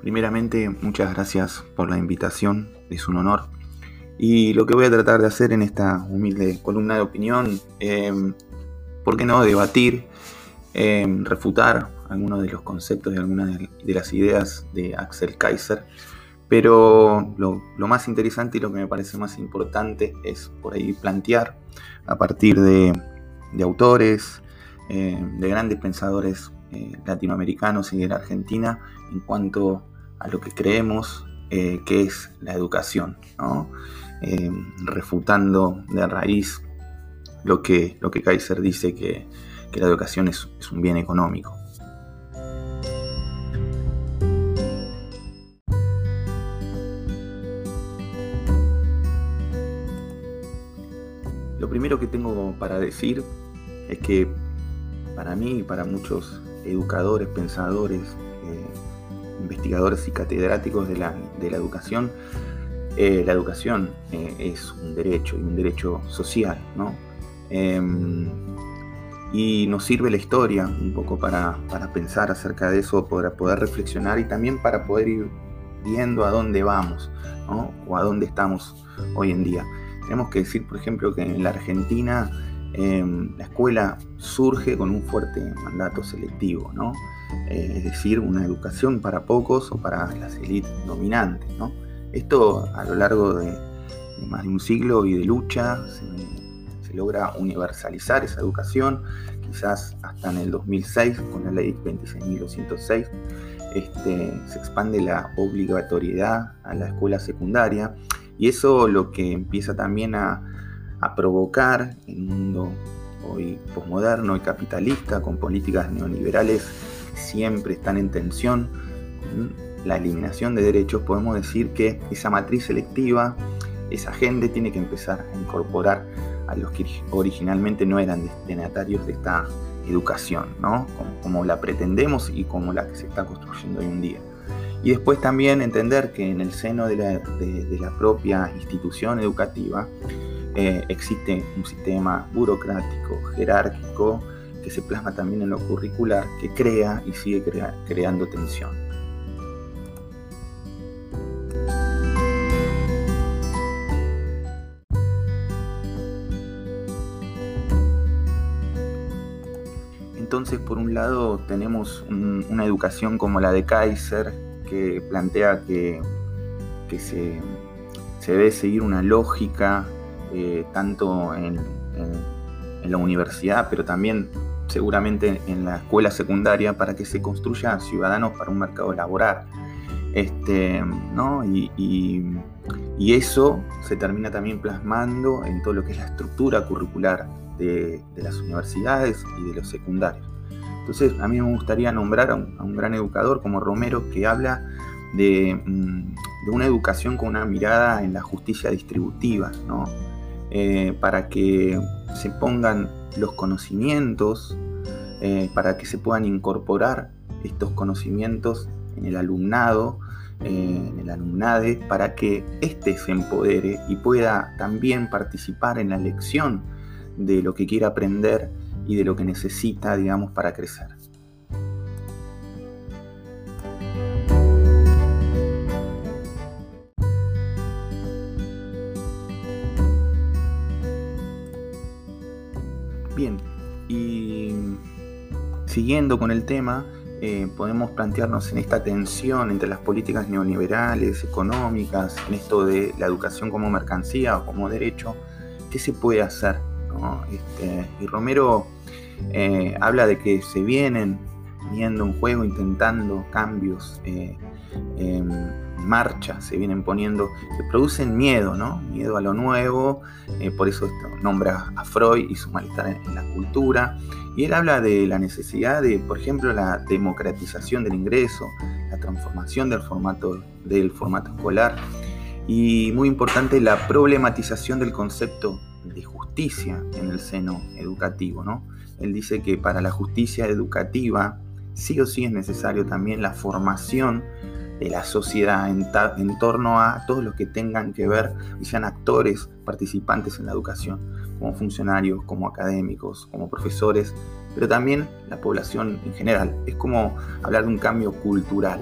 Primeramente, muchas gracias por la invitación, es un honor. Y lo que voy a tratar de hacer en esta humilde columna de opinión, eh, ¿por qué no debatir, eh, refutar algunos de los conceptos y algunas de, las ideas de Axel Kaiser? Pero lo, más interesante y lo que me parece más importante es por ahí plantear a partir de, autores, eh, de grandes pensadores latinoamericanos y de la Argentina en cuanto a lo que creemos eh, que es la educación, eh, refutando de raíz lo que, lo que Kaiser dice que, la educación es, un bien económico. Lo primero que tengo para decir es que para mí y para muchos educadores, pensadores, eh, investigadores y catedráticos de la, educación, eh, la educación eh, es un derecho y un derecho social, ¿no? Em, y nos sirve la historia un poco para, pensar acerca de eso, para poder reflexionar y también para poder ir viendo a dónde vamos, ¿no? O a dónde estamos hoy en día. Tenemos que decir, por ejemplo, que en la Argentina em, la escuela surge con un fuerte mandato selectivo, ¿no? Eh, es decir, una educación para pocos o para las élites dominantes. ¿no? Esto a lo largo de, más de un siglo y de lucha se, logra universalizar esa educación, quizás hasta en el 2006 con la ley 26.206 este, se expande la obligatoriedad a la escuela secundaria y eso lo que empieza también a, a provocar en un mundo hoy posmoderno y capitalista con políticas neoliberales siempre están en tensión con la eliminación de derechos, podemos decir que esa matriz selectiva, esa gente tiene que empezar a incorporar a los que originalmente no eran destinatarios de esta educación, ¿no? como, la pretendemos y como la que se está construyendo hoy en día. Y después también entender que en el seno de la, propia institución educativa eh, existe un sistema burocrático, jerárquico, que se plasma también en lo curricular, que crea y sigue creando tensión. Entonces, por un lado, tenemos una educación como la de Kaiser, que plantea que, se, debe seguir una lógica eh, tanto en, la universidad, pero también seguramente en la escuela secundaria para que se construya ciudadanos para un mercado laboral. Este, ¿no? y, eso se termina también plasmando en todo lo que es la estructura curricular de, las universidades y de los secundarios. Entonces, a mí me gustaría nombrar a un, gran educador como Romero que habla de, mm, de, una educación con una mirada en la justicia distributiva, ¿no? Eh, para que se pongan los conocimientos, eh, para que se puedan incorporar estos conocimientos en el alumnado, eh, en el alumnade, para que éste se empodere y pueda también participar en la lección de lo que quiere aprender y de lo que necesita, digamos, para crecer. Bien, y siguiendo con el tema, eh, podemos plantearnos en esta tensión entre las políticas neoliberales, económicas, en esto de la educación como mercancía o como derecho, ¿qué se puede hacer? Este, y Romero eh, habla de que se vienen viendo un juego, intentando cambios. Eh, marcha se vienen poniendo, que producen miedo, ¿no? Miedo a lo nuevo, eh, por eso esto nombra a Freud y su malestar en, la cultura. Y él habla de la necesidad de, por ejemplo, la democratización del ingreso, la transformación del formato, del formato escolar y, muy importante, la problematización del concepto de justicia en el seno educativo, ¿no? Él dice que para la justicia educativa sí o sí es necesario también la formación de la sociedad en, torno a todos los que tengan que ver y sean actores participantes en la educación, como funcionarios, como académicos, como profesores, pero también la población en general. Es como hablar de un cambio cultural.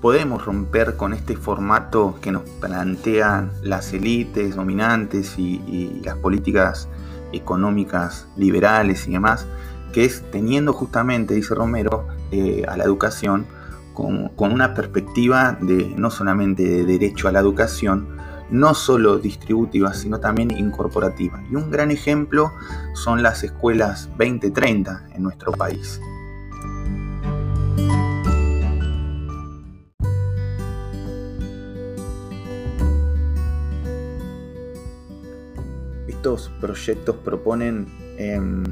Podemos romper con este formato que nos plantean las élites dominantes y, las políticas económicas liberales y demás, que es teniendo justamente, dice Romero, eh, a la educación con, con, una perspectiva de no solamente de derecho a la educación, no solo distributiva, sino también incorporativa. Y un gran ejemplo son las escuelas 2030 en nuestro país. Estos proyectos proponen em,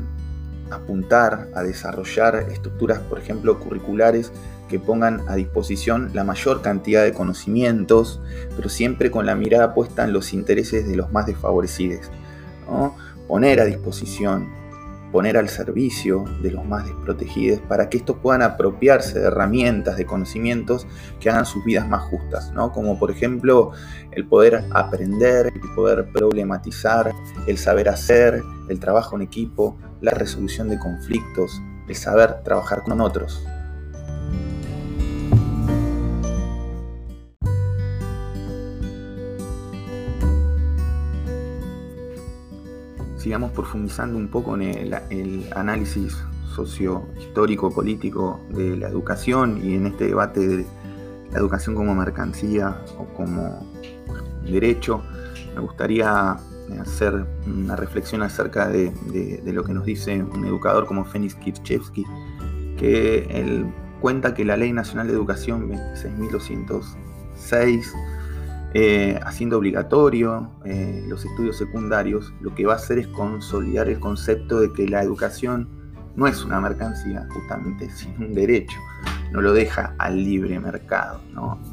apuntar a desarrollar estructuras, por ejemplo, curriculares que pongan a disposición la mayor cantidad de conocimientos, pero siempre con la mirada puesta en los intereses de los más desfavorecidos. Poner a disposición, poner al servicio de los más desprotegidos para que estos puedan apropiarse de herramientas, de conocimientos que hagan sus vidas más justas, ¿no? como por ejemplo el poder aprender, el poder problematizar, el saber hacer, el trabajo en equipo, la resolución de conflictos, el saber trabajar con otros. Sigamos profundizando un poco en el, análisis socio-histórico, político de la educación y en este debate de la educación como mercancía o como derecho, me gustaría hacer una reflexión acerca de, lo que nos dice un educador como Félix Kirchevsky, que él cuenta que la Ley Nacional de Educación 26.206 eh, haciendo obligatorio eh, los estudios secundarios, lo que va a hacer es consolidar el concepto de que la educación no es una mercancía, justamente, sino un derecho. No lo deja al libre mercado,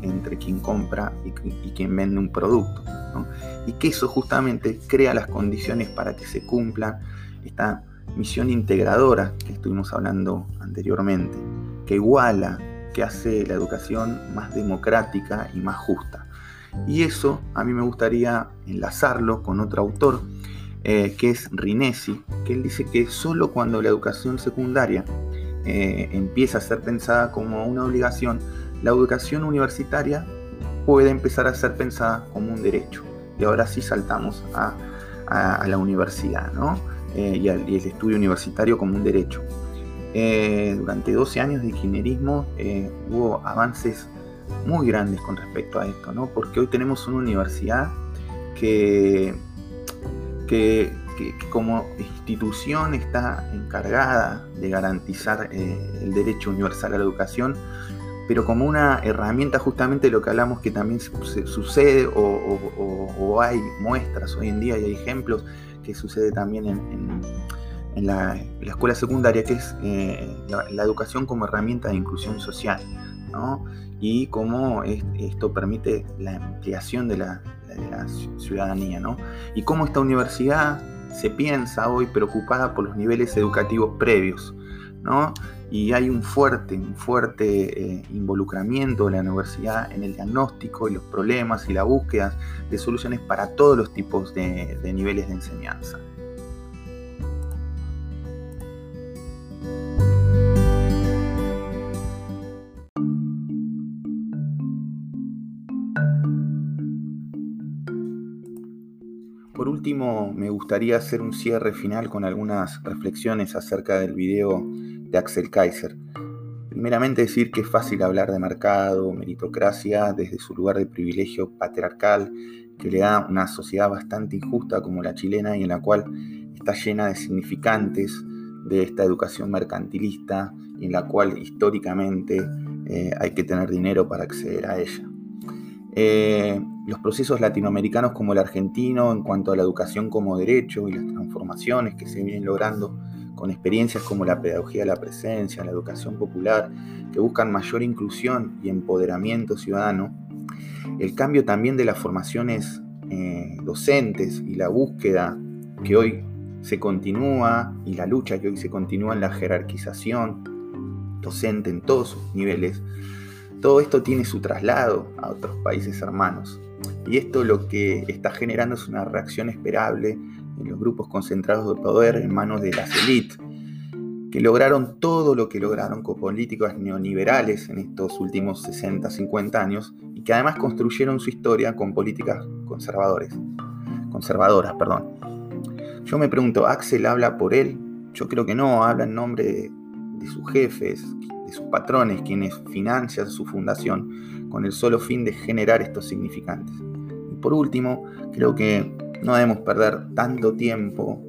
entre quien compra y, quien vende un producto. Y que eso justamente crea las condiciones para que se cumpla esta misión integradora que estuvimos hablando anteriormente, que iguala, que hace la educación más democrática y más justa. Y eso a mí me gustaría enlazarlo con otro autor, eh, que es Rinesi, que él dice que solo cuando la educación secundaria eh, empieza a ser pensada como una obligación, la educación universitaria puede empezar a ser pensada como un derecho. Y ahora sí saltamos a, la universidad, ¿no? Eh, y, el estudio universitario como un derecho. durante 12 años de kirchnerismo hubo avances muy grandes con respecto a esto, ¿no? Porque hoy tenemos una universidad que, que, como institución está encargada de garantizar eh, el derecho universal a la educación, pero como una herramienta justamente lo que hablamos que también sucede o, hay muestras hoy en día y hay ejemplos que sucede también en, la, escuela secundaria, que es eh, la, la, educación como herramienta de inclusión social. ¿no? Y cómo esto permite la ampliación de la, ciudadanía, ¿no? Y cómo esta universidad se piensa hoy preocupada por los niveles educativos previos, ¿no? Y hay un fuerte, un fuerte eh, involucramiento de la universidad en el diagnóstico y los problemas y la búsqueda de soluciones para todos los tipos de niveles de enseñanza. Último, me gustaría hacer un cierre final con algunas reflexiones acerca del video de Axel Kaiser. Primeramente decir que es fácil hablar de mercado, meritocracia, desde su lugar de privilegio patriarcal, que le da una sociedad bastante injusta como la chilena y en la cual está llena de significantes de esta educación mercantilista y en la cual históricamente eh, hay que tener dinero para acceder a ella. Eh, los procesos latinoamericanos como el argentino en cuanto a la educación como derecho y las transformaciones que se vienen logrando con experiencias como la pedagogía de la presencia, la educación popular, que buscan mayor inclusión y empoderamiento ciudadano, el cambio también de las formaciones eh, docentes y la búsqueda que hoy se continúa y la lucha que hoy se continúa en la jerarquización docente en todos sus niveles, todo esto tiene su traslado a otros países hermanos. Y esto lo que está generando es una reacción esperable en los grupos concentrados de poder en manos de las élites, que lograron todo lo que lograron con políticas neoliberales en estos últimos 60, 50 años y que además construyeron su historia con políticas conservadores, conservadoras. Perdón. Yo me pregunto, ¿Axel habla por él? Yo creo que no, habla en nombre de, de sus jefes, de sus patrones, quienes financian su fundación con el solo fin de generar estos significantes. Y por último, creo que no debemos perder tanto tiempo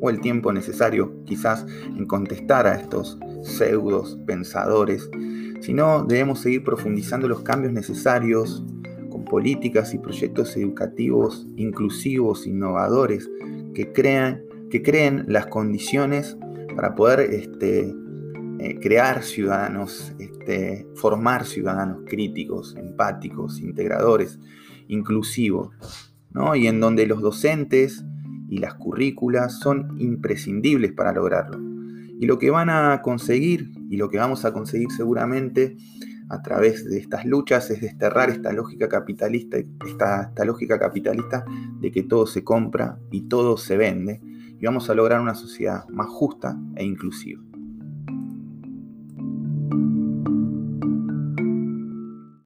o el tiempo necesario quizás en contestar a estos pseudos pensadores, sino debemos seguir profundizando los cambios necesarios con políticas y proyectos educativos inclusivos, innovadores, que, crean, que creen las condiciones para poder este, eh, crear ciudadanos, este, formar ciudadanos críticos, empáticos, integradores, inclusivos, ¿no? y en donde los docentes y las currículas son imprescindibles para lograrlo. Y lo que van a conseguir, y lo que vamos a conseguir seguramente a través de estas luchas, es desterrar esta lógica capitalista, esta, esta lógica capitalista de que todo se compra y todo se vende, y vamos a lograr una sociedad más justa e inclusiva.